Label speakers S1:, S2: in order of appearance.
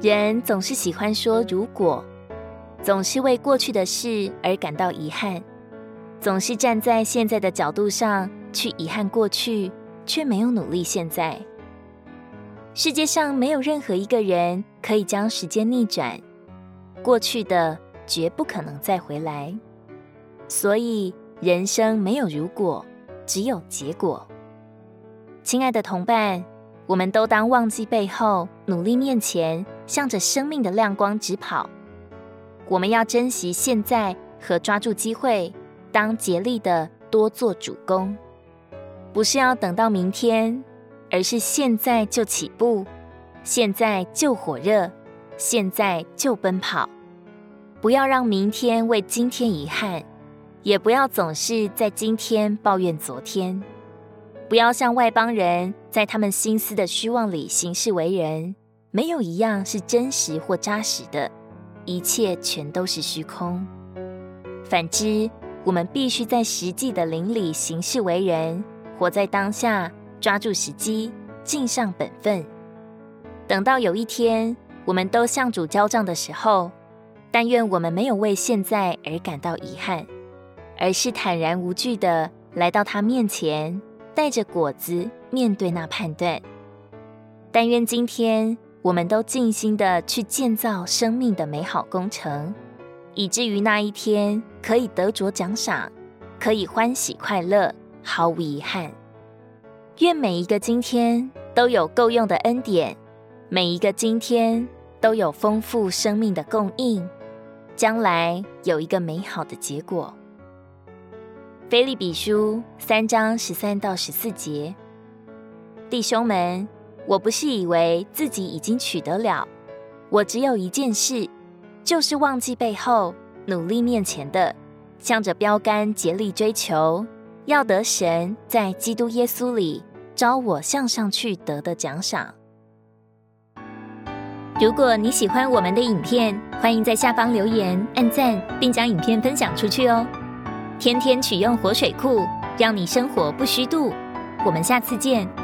S1: 人总是喜欢说“如果”，总是为过去的事而感到遗憾，总是站在现在的角度上去遗憾过去，却没有努力现在。世界上没有任何一个人可以将时间逆转，过去的绝不可能再回来。所以，人生没有如果，只有结果。亲爱的同伴，我们都当忘记背后，努力面前，向着生命的亮光直跑。我们要珍惜现在和抓住机会，当竭力的多做主攻，不是要等到明天。而是现在就起步，现在就火热，现在就奔跑，不要让明天为今天遗憾，也不要总是在今天抱怨昨天，不要像外邦人在他们心思的虚妄里行事为人，没有一样是真实或扎实的，一切全都是虚空。反之，我们必须在实际的灵里行事为人，活在当下。抓住时机，尽上本分。等到有一天，我们都向主交账的时候，但愿我们没有为现在而感到遗憾，而是坦然无惧的来到他面前，带着果子面对那判断。但愿今天我们都尽心的去建造生命的美好工程，以至于那一天可以得着奖赏，可以欢喜快乐，毫无遗憾。愿每一个今天都有够用的恩典，每一个今天都有丰富生命的供应，将来有一个美好的结果。腓利比书三章十三到十四节，弟兄们，我不是以为自己已经取得了，我只有一件事，就是忘记背后，努力面前的，向着标竿竭力追求，要得神在基督耶稣里。召我向上去得的奖赏。如果你喜欢我们的影片，欢迎在下方留言、按赞，并将影片分享出去哦。天天取用活水库，让你生活不虚度。我们下次见。